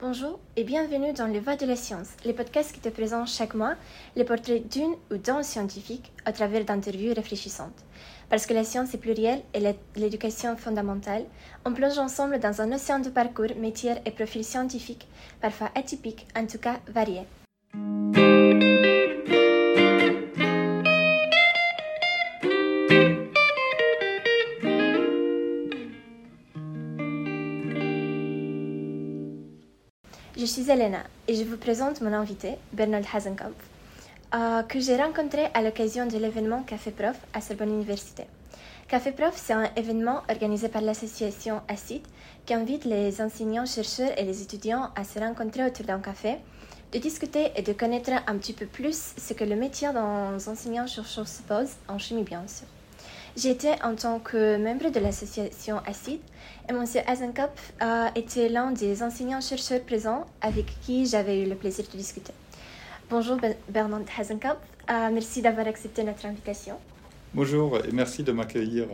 Bonjour et bienvenue dans Les Voix de la Science, les podcasts qui te présentent chaque mois les portraits d'une ou d'un scientifique à travers d'interviews réfléchissantes. Parce que la science est plurielle et l'éducation fondamentale, on plonge ensemble dans un océan de parcours, métiers et profils scientifiques, parfois atypiques, en tout cas variés. Suis Elena et je vous présente mon invité, Bernard Hazenkamp, euh, que j'ai rencontré à l'occasion de l'événement Café Prof à Sorbonne Université. Café Prof, c'est un événement organisé par l'association ACID qui invite les enseignants, chercheurs et les étudiants à se rencontrer autour d'un café, de discuter et de connaître un petit peu plus ce que le métier d'un enseignant-chercheur suppose en chimie, bien sûr. J'étais en tant que membre de l'association ACID et M. Hazenkop a été l'un des enseignants-chercheurs présents avec qui j'avais eu le plaisir de discuter. Bonjour Bernard Hazenkop, euh, merci d'avoir accepté notre invitation. Bonjour et merci de m'accueillir.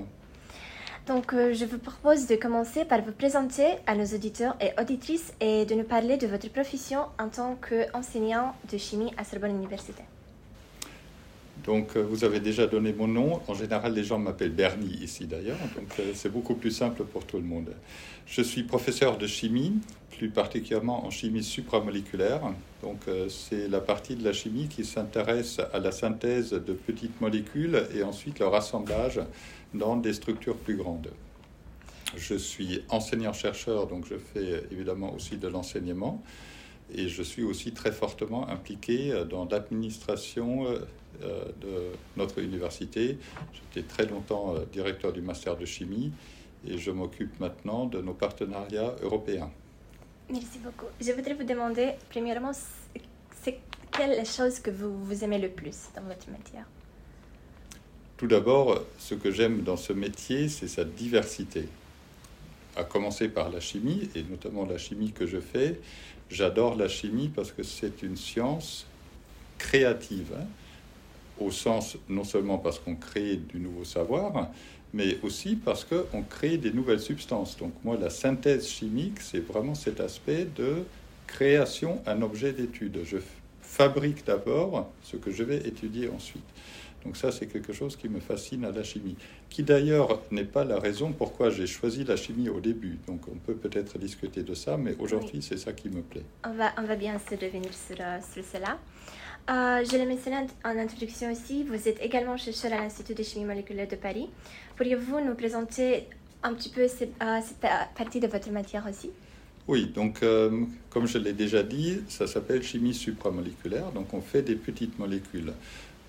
Donc, euh, je vous propose de commencer par vous présenter à nos auditeurs et auditrices et de nous parler de votre profession en tant qu'enseignant de chimie à Sorbonne Université. Donc, euh, vous avez déjà donné mon nom. En général, les gens m'appellent Bernie ici d'ailleurs. Donc, euh, c'est beaucoup plus simple pour tout le monde. Je suis professeur de chimie, plus particulièrement en chimie supramoléculaire. Donc, euh, c'est la partie de la chimie qui s'intéresse à la synthèse de petites molécules et ensuite leur assemblage dans des structures plus grandes. Je suis enseignant-chercheur, donc je fais évidemment aussi de l'enseignement. Et je suis aussi très fortement impliqué dans l'administration euh, de notre université. J'étais très longtemps euh, directeur du master de chimie et je m'occupe maintenant de nos partenariats européens. Merci beaucoup. Je voudrais vous demander, premièrement, c'est quelle chose que vous, vous aimez le plus dans votre métier Tout d'abord, ce que j'aime dans ce métier, c'est sa diversité. À commencer par la chimie, et notamment la chimie que je fais. J'adore la chimie parce que c'est une science créative. Hein au sens non seulement parce qu'on crée du nouveau savoir, mais aussi parce qu'on crée des nouvelles substances. Donc moi, la synthèse chimique, c'est vraiment cet aspect de création un objet d'étude. Je fabrique d'abord ce que je vais étudier ensuite. Donc ça, c'est quelque chose qui me fascine à la chimie, qui d'ailleurs n'est pas la raison pourquoi j'ai choisi la chimie au début. Donc on peut peut-être discuter de ça, mais aujourd'hui, c'est ça qui me plaît. On va, on va bien se revenir sur, euh, sur cela. Euh, je l'ai mentionné en introduction aussi, vous êtes également chercheur à l'Institut de chimie moléculaire de Paris. Pourriez-vous nous présenter un petit peu cette, euh, partie de votre matière aussi? Oui, donc euh, comme je l'ai déjà dit, ça s'appelle chimie supramoléculaire, donc on fait des petites molécules.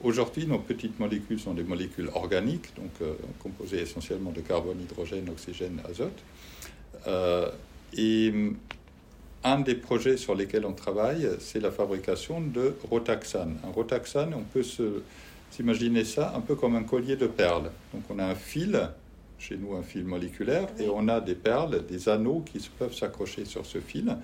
Aujourd'hui, nos petites molécules sont des molécules organiques, donc composées essentiellement de carbone, hydrogène, oxygène, azote. et un des projets sur lesquels on travaille, c'est la fabrication de rotaxane. Un rotaxane, on peut s'imaginer ça un peu comme un collier de perles. Donc on a un fil, chez nous un fil moléculaire, et on a des perles, des anneaux qui peuvent s'accrocher sur ce fil.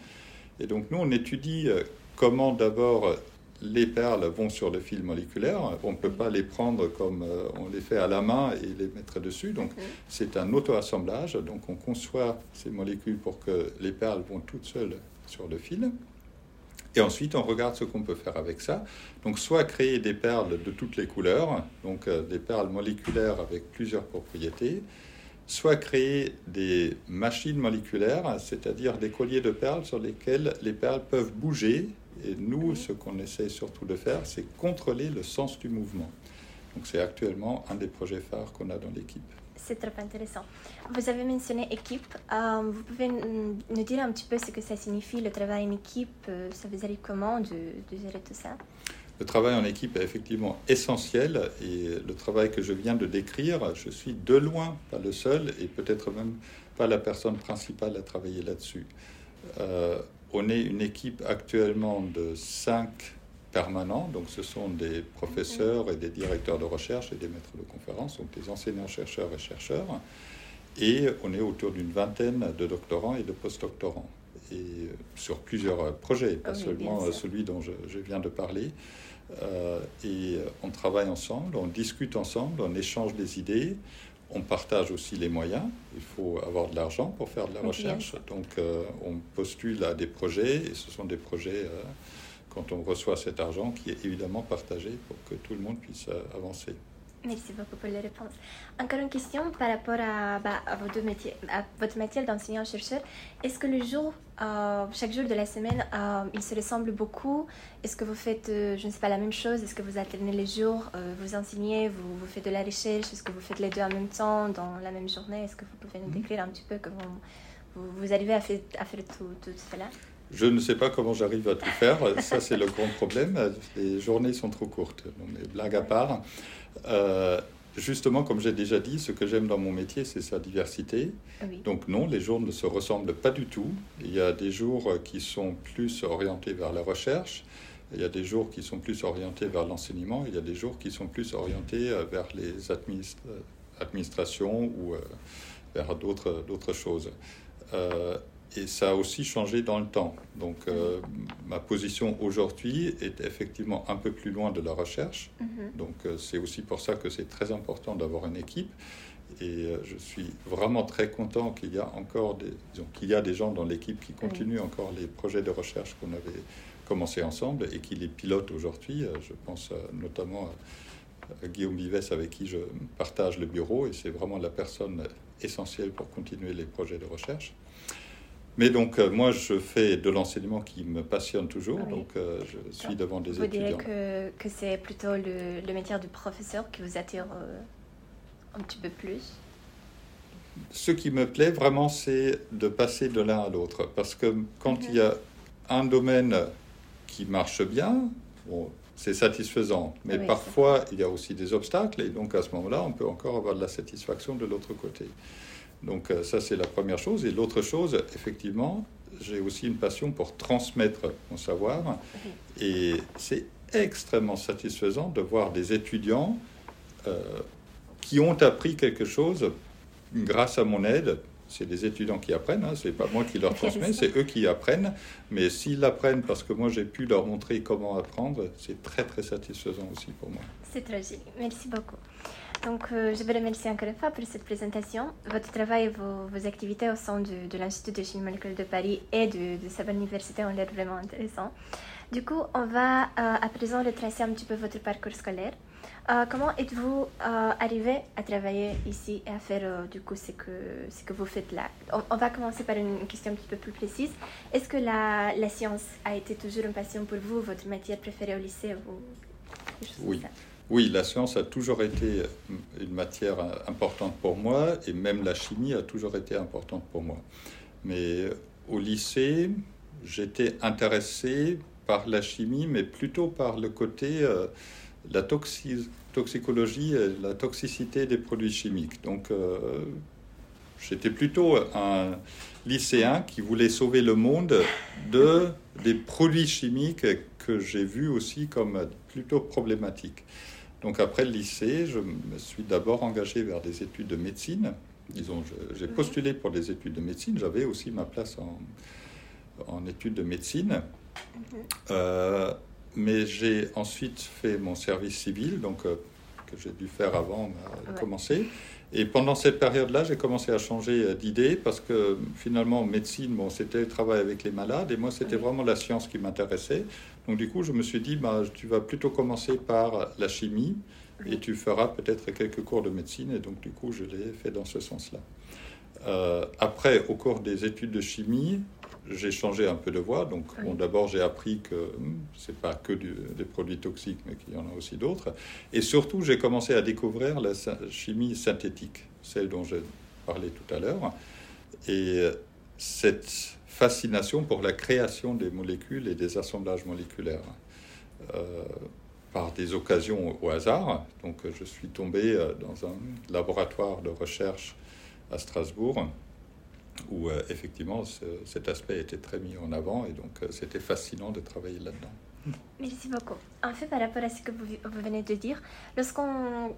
Et donc nous, on étudie euh, comment d'abord les perles vont sur le fil moléculaire. On ne peut pas les prendre comme euh, on les fait à la main et les mettre dessus. Donc c'est un auto-assemblage. Donc on conçoit ces molécules pour que les perles vont toutes seules sur le fil. Et ensuite, on regarde ce qu'on peut faire avec ça. Donc, soit créer des perles de toutes les couleurs, donc euh, des perles moléculaires avec plusieurs propriétés, soit créer des machines moléculaires, c'est-à-dire des colliers de perles sur lesquels les perles peuvent bouger. Et nous, ce qu'on essaie surtout de faire, c'est contrôler le sens du mouvement. Donc, c'est actuellement un des projets phares qu'on a dans l'équipe. C'est très intéressant. Vous avez mentionné équipe. Euh, vous pouvez nous dire un petit peu ce que ça signifie, le travail en équipe euh, Ça vous arrive comment de, de, gérer tout ça? Le travail en équipe est effectivement essentiel et le travail que je viens de décrire, je suis de loin pas le seul et peut-être même pas la personne principale à travailler là-dessus. Euh, on est une équipe actuellement de cinq permanents. Donc, ce sont des professeurs et des directeurs de recherche et des maîtres de conférences, donc des enseignants, chercheurs et chercheurs. Et on est autour d'une vingtaine de doctorants et de postdoctorants. Et euh, sur plusieurs projets, pas seulement euh, celui dont je, viens de parler. Euh, et on travaille ensemble, on discute ensemble, on échange des idées, on partage aussi les moyens. Il faut avoir de l'argent pour faire de la recherche. Donc, euh, on postule à des projets et ce sont des projets, euh, quand on reçoit cet argent, qui est évidemment partagé pour que tout le monde puisse euh, avancer. Merci beaucoup pour les réponses. Encore une question par rapport à, bah, à vos deux métiers, à votre métier d'enseignant-chercheur. Est-ce que le jour, euh, chaque jour de la semaine, euh, il se ressemble beaucoup? Est-ce que vous faites, euh, je ne sais pas, la même chose? Est-ce que vous alternez les jours Vous enseignez, vous, vous, faites de la recherche? Est-ce que vous faites les deux en même temps, dans la même journée? Est-ce que vous pouvez nous mhm. décrire un petit peu comment vous, vous arrivez à faire, à faire tout, tout cela? Je ne sais pas comment j'arrive à tout faire. Ça, c'est le grand problème. Les journées sont trop courtes. Blague à part. Euh, justement, comme j'ai déjà dit, ce que j'aime dans mon métier, c'est sa diversité. Donc non, les jours ne se ressemblent pas du tout. Il y a des jours qui sont plus orientés vers la recherche. Il y a des jours qui sont plus orientés vers l'enseignement. Il y a des jours qui sont plus orientés euh, vers les administrations ou euh, vers d'autres choses et ça a aussi changé dans le temps. Donc euh, ma position aujourd'hui est effectivement un peu plus loin de la recherche. Mhm. Donc euh, c'est aussi pour ça que c'est très important d'avoir une équipe. Et euh, je suis vraiment très content qu'il y a encore des, qu'il y a des gens dans l'équipe qui continuent encore les projets de recherche qu'on avait commencé ensemble et qui les pilotent aujourd'hui. je pense notamment à Guillaume Vives avec qui je partage le bureau et c'est vraiment la personne essentielle pour continuer les projets de recherche. Mais donc, euh, moi, je fais de l'enseignement qui me passionne toujours, donc euh, je suis devant des étudiants. Vous direz que, que c'est plutôt le, le, métier de professeur qui vous attire euh, un petit peu plus Ce qui me plaît vraiment, c'est de passer de l'un à l'autre. Parce que quand il y a un domaine qui marche bien, bon, c'est satisfaisant. Mais parfois, il y a aussi des obstacles, et donc à ce moment-là, on peut encore avoir de la satisfaction de l'autre côté. Donc euh, ça, c'est la première chose. Et l'autre chose, effectivement, j'ai aussi une passion pour transmettre mon savoir. Et c'est extrêmement satisfaisant de voir des étudiants euh, qui ont appris quelque chose grâce à mon aide. C'est des étudiants qui apprennent, hein, c'est pas moi qui leur transmets, c'est eux qui apprennent. Mais s'ils apprennent parce que moi j'ai pu leur montrer comment apprendre, c'est très très satisfaisant aussi pour moi. C'est très joli, merci beaucoup. Donc, euh, je vous remercie encore une fois pour cette présentation. Votre travail et vos, activités au sein de, l'Institut de chimie moléculaire de Paris et de, de sa université ont l'air vraiment intéressants. Du coup, on va euh, à présent retracer un petit peu votre parcours scolaire. Euh, comment êtes-vous arrivé à travailler ici et à faire du coup ce que, ce que vous faites là? On, va commencer par une, question un petit peu plus précise. Est-ce que la, la, science a été toujours une passion pour vous, votre matière préférée au lycée ou Oui. Oui, la science a toujours été une matière importante pour moi et même la chimie a toujours été importante pour moi. Mais au lycée, j'étais intéressé par la chimie, mais plutôt par le côté euh, la toxicologie et la toxicité des produits chimiques. Donc, euh, j'étais plutôt un lycéen qui voulait sauver le monde de des produits chimiques que j'ai vus aussi comme plutôt problématiques. Donc après le lycée, je me suis d'abord engagé vers des études de médecine. Disons, j'ai postulé pour des études de médecine. J'avais aussi ma place en, en études de médecine. Mhm. Euh, mais j'ai ensuite fait mon service civil, donc euh, que j'ai dû faire avant de commencer. Et pendant cette période-là, j'ai commencé à changer euh, d'idée parce que finalement, médecine, bon, c'était le travail avec les malades et moi, c'était vraiment la science qui m'intéressait. Donc du coup, je me suis dit, bah, tu vas plutôt commencer par la chimie et tu feras peut-être quelques cours de médecine. Et donc du coup, je l'ai fait dans ce sens-là. Euh, après, au cours des études de chimie, j'ai changé un peu de voie. Donc bon, d'abord, j'ai appris que hmm, c'est pas que des produits toxiques, mais qu'il y en a aussi d'autres. Et surtout, j'ai commencé à découvrir la chimie synthétique, celle dont j'ai parlé tout à l'heure. Et cette fascination pour la création des molécules et des assemblages moléculaires. Euh, par des occasions au hasard. Donc, je suis tombé euh, dans un laboratoire de recherche à Strasbourg où euh, effectivement cet aspect était très mis en avant et donc c'était fascinant de travailler là-dedans. Merci beaucoup. En fait, par rapport à ce que vous, venez de dire, lorsqu'on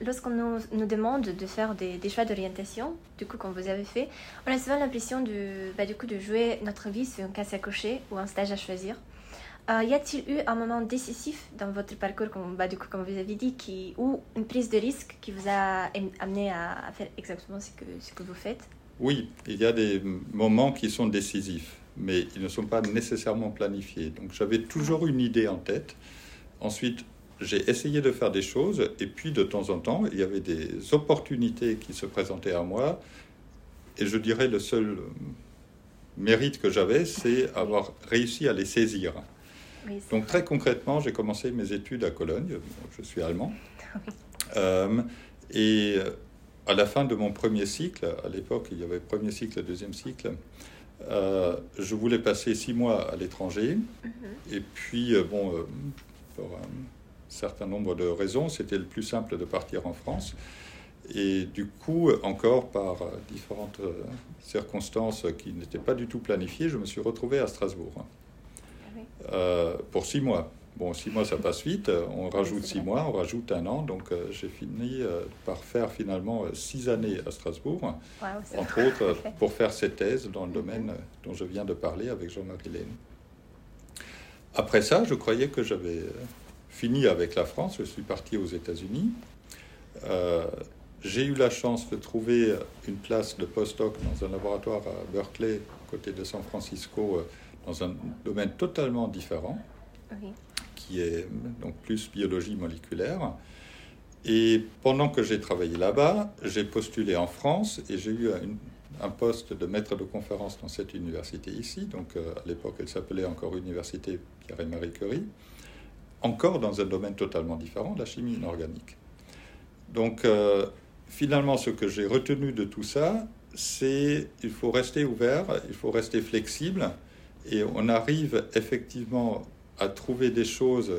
lorsqu'on nous, nous, demande de faire des, choix d'orientation, du coup, comme vous avez fait, on a souvent l'impression de, bah, de jouer notre vie sur un casse à cocher ou un stage à choisir. Euh, y a-t-il eu un moment décisif dans votre parcours, comme, bah, du coup, comme vous avez dit, qui, ou une prise de risque qui vous a amené à, faire exactement ce que, ce que vous faites? Oui, il y a des moments qui sont décisifs, mais ils ne sont pas nécessairement planifiés. Donc j'avais toujours une idée en tête. Ensuite, j'ai essayé de faire des choses, et puis de temps en temps, il y avait des opportunités qui se présentaient à moi, et je dirais le seul mérite que j'avais, c'est avoir réussi à les saisir. Donc très concrètement, j'ai commencé mes études à Cologne, je suis allemand, euh, et à la fin de mon premier cycle, à l'époque il y avait premier cycle, deuxième cycle, euh, je voulais passer six mois à l'étranger, mhm. et puis euh, bon, pour un certain nombre de raisons, c'était le plus simple de partir en France. Et du coup, encore par différentes circonstances qui n'étaient pas du tout planifiées, je me suis retrouvé à Strasbourg. Euh, pour six mois. Bon, six mois, ça passe vite. On rajoute six mois, on rajoute un an. Donc, euh, j'ai fini euh, par faire finalement six années à Strasbourg, entre autres pour faire cette thèse dans le domaine dont je viens de parler avec Jean-Marie Laine. Après ça, je croyais que j'avais fini avec la France. Je suis parti aux États-Unis. j'ai eu la chance de trouver une place de postdoc dans un laboratoire à Berkeley, côté de San Francisco dans un domaine totalement différent, qui est donc plus biologie moléculaire. Et pendant que j'ai travaillé là-bas, j'ai postulé en France et j'ai eu un poste de maître de conférence dans cette université ici. Donc euh, à l'époque, elle s'appelait encore Université Pierre et Marie Curie, encore dans un domaine totalement différent, la chimie inorganique. Donc euh, finalement, ce que j'ai retenu de tout ça, c'est il faut rester ouvert, il faut rester flexible et on arrive effectivement à trouver des choses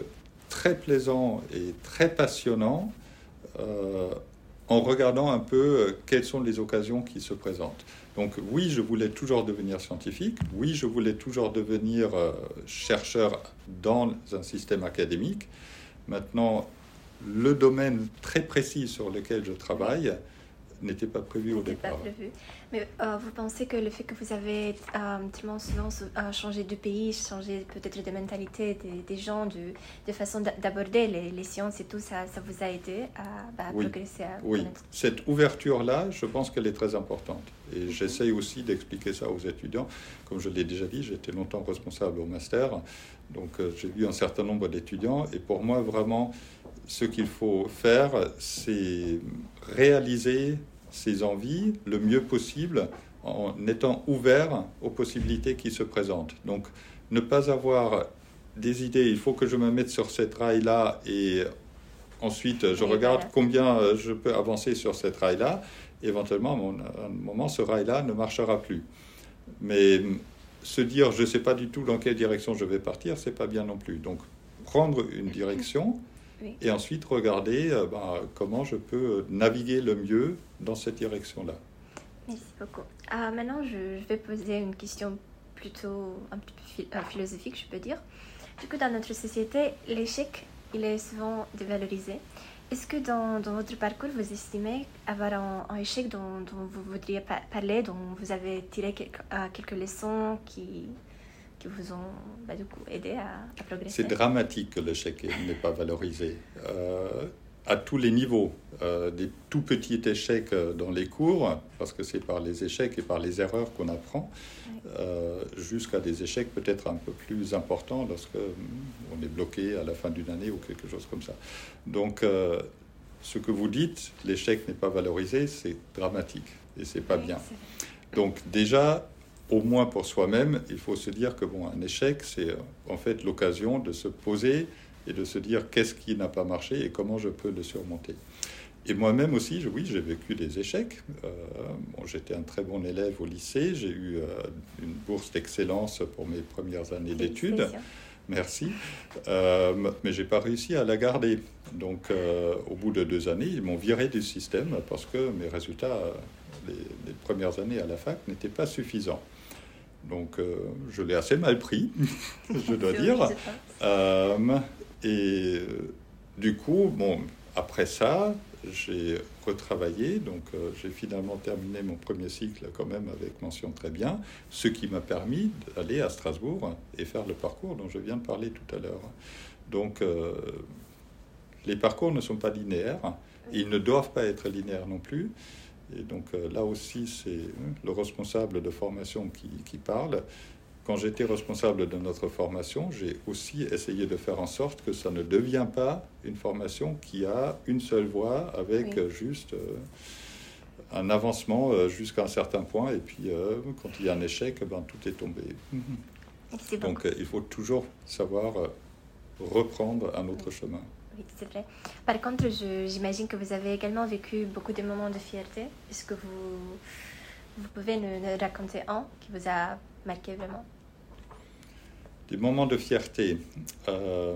très plaisantes et très passionnantes euh, en regardant un peu euh, quelles sont les occasions qui se présentent. Donc oui, je voulais toujours devenir scientifique, oui, je voulais toujours devenir euh, chercheur dans un système académique. Maintenant, le domaine très précis sur lequel je travaille, n'était pas prévu au départ. Pas prévu. Mais euh, vous pensez que le fait que vous avez euh, tellement souvent euh, changé de pays, changé peut-être de mentalité des, gens, de, de façon d'aborder les, les, sciences et tout, ça, ça vous a aidé à, bah, progresser à Oui, cette ouverture-là, je pense qu'elle est très importante. Et j'essaye aussi d'expliquer ça aux étudiants. Comme je l'ai déjà dit, j'étais longtemps responsable au master. Donc j'ai vu un certain nombre d'étudiants. Et pour moi, vraiment, ce qu'il faut faire, c'est réaliser ses envies le mieux possible en étant ouvert aux possibilités qui se présentent. Donc, ne pas avoir des idées, il faut que je me mette sur cette rail-là et ensuite je regarde combien je peux avancer sur cette rail-là. Éventuellement, à un moment, ce rail-là ne marchera plus. Mais se dire je ne sais pas du tout dans quelle direction je vais partir, c'est pas bien non plus. Donc, prendre une direction et ensuite regarder euh, bah, comment je peux naviguer le mieux dans cette direction-là. Merci beaucoup. Ah, maintenant, je, vais poser une question plutôt un peu euh, philosophique, je peux dire. Du coup, dans notre société, l'échec, il est souvent dévalorisé. Est-ce que dans, dans, votre parcours, vous estimez avoir un, échec dont, dont, vous voudriez parler, dont vous avez tiré quelques, euh, quelques leçons qui, qui vous ont bah, du coup aidé à, progresser C'est dramatique que l'échec n'est pas valorisé. Euh, à tous les niveaux, euh, des tout petits échecs euh, dans les cours, parce que c'est par les échecs et par les erreurs qu'on apprend, jusqu'à des échecs peut-être un peu plus importants lorsque on est bloqué à la fin d'une année ou quelque chose comme ça. Donc, ce que vous dites, l'échec n'est pas valorisé, c'est dramatique et c'est pas bien. Donc déjà, au moins pour soi-même, il faut se dire que bon, un échec, c'est euh, en fait l'occasion de se poser et de se dire qu'est-ce qui n'a pas marché et comment je peux le surmonter. Et moi-même aussi, oui, j'ai vécu des échecs. Euh, bon, J'étais un très bon élève au lycée, j'ai eu euh, une bourse d'excellence pour mes premières années d'études. Merci. Euh, mais j'ai pas réussi à la garder. Donc, au bout de deux années, ils m'ont viré du système parce que mes résultats, les, les premières années à la fac, n'étaient pas suffisants. Donc euh, je l'ai assez mal pris, je dois dire. Euh, et euh, du coup, bon, après ça, j'ai retravaillé, donc euh, j'ai finalement terminé mon premier cycle quand même avec mention très bien, ce qui m'a permis d'aller à Strasbourg et faire le parcours dont je viens de parler tout à l'heure. Donc euh, les parcours ne sont pas linéaires, ils ne doivent pas être linéaires non plus. Et donc euh, là aussi, c'est le responsable de formation qui, qui parle. Quand j'étais responsable de notre formation, j'ai aussi essayé de faire en sorte que ça ne devient pas une formation qui a une seule voie avec Oui. juste euh, un avancement euh, jusqu'à un certain point. Et puis, euh, quand il y a un échec, ben, tout est tombé. Merci. Donc, euh, il faut toujours savoir euh, reprendre un autre chemin. C'est vrai. Par contre, j'imagine que vous avez également vécu beaucoup de moments de fierté. Est-ce que vous, pouvez nous, raconter un qui vous a marqué vraiment? Des moments de fierté. Euh,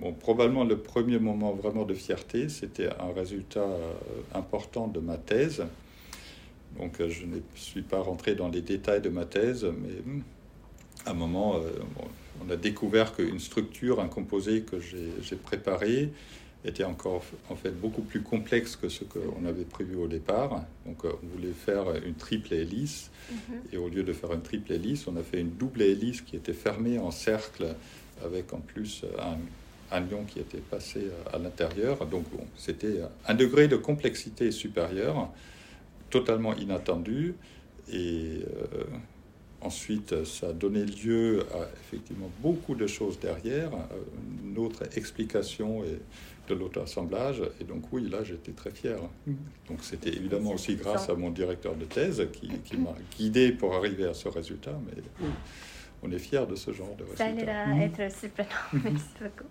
bon, probablement le premier moment vraiment de fierté, c'était un résultat euh, important de ma thèse. Donc, euh, je ne suis pas rentré dans les détails de ma thèse, mais hum, à un moment, bon, on a découvert qu'une structure, un composé que j'ai préparé, était encore en fait beaucoup plus complexe que ce qu'on avait prévu au départ. Donc, euh, on voulait faire une triple hélice. Et au lieu de faire une triple hélice, on a fait une double hélice qui était fermée en cercle avec en plus un, un lion qui était passé à l'intérieur. Donc bon, c'était un degré de complexité supérieur, totalement inattendu. Et euh, ensuite, ça a donné lieu à effectivement beaucoup de choses derrière, euh, une autre explication et de l'auto-assemblage. Et donc oui, là, j'étais très fier. Donc c'était évidemment aussi grâce à mon directeur de thèse qui, qui m'a guidé pour arriver à ce résultat. Mais on est fier de ce genre de Ça résultat. l'air à être surprenant. Merci beaucoup.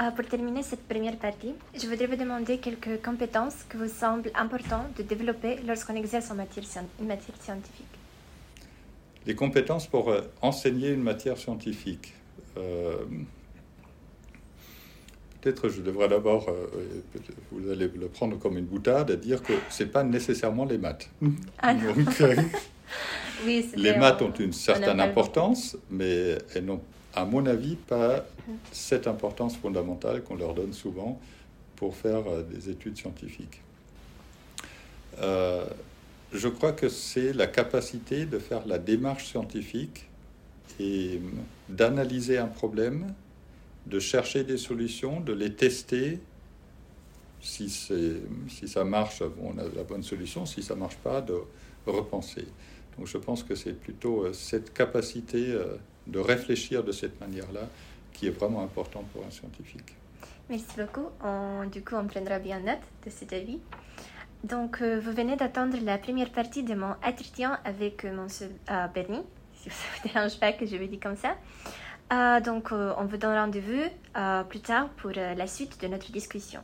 Euh, pour terminer cette première partie, je voudrais vous demander quelques compétences que vous semble important de développer lorsqu'on exerce en matière scientifique. Les compétences pour euh, enseigner une matière scientifique. Euh, Peut-être je devrais d'abord, euh, vous allez le prendre comme une boutade, et dire que ce n'est pas nécessairement les maths. Ah. Donc, euh, Oui, les maths ont une certaine importance, mais elles n'ont, à mon avis, pas cette importance fondamentale qu'on leur donne souvent pour faire des études scientifiques. Je crois que c'est la capacité de faire la démarche scientifique et d'analyser un problème, de chercher des solutions, de les tester. Si, si ça marche, on a la bonne solution. Si ça ne marche pas, de repenser. Donc je pense que c'est plutôt euh, cette capacité euh, de réfléchir de cette manière-là qui est vraiment importante pour un scientifique. Merci beaucoup. Du coup, on prendra bien note de cet avis. Donc, euh, vous venez d'attendre la première partie de mon entretien avec euh, monsieur euh, Bernie, si ça vous dérange pas que je le dis comme ça. Euh, donc, on vous donne rendez-vous plus tard pour la suite de notre discussion.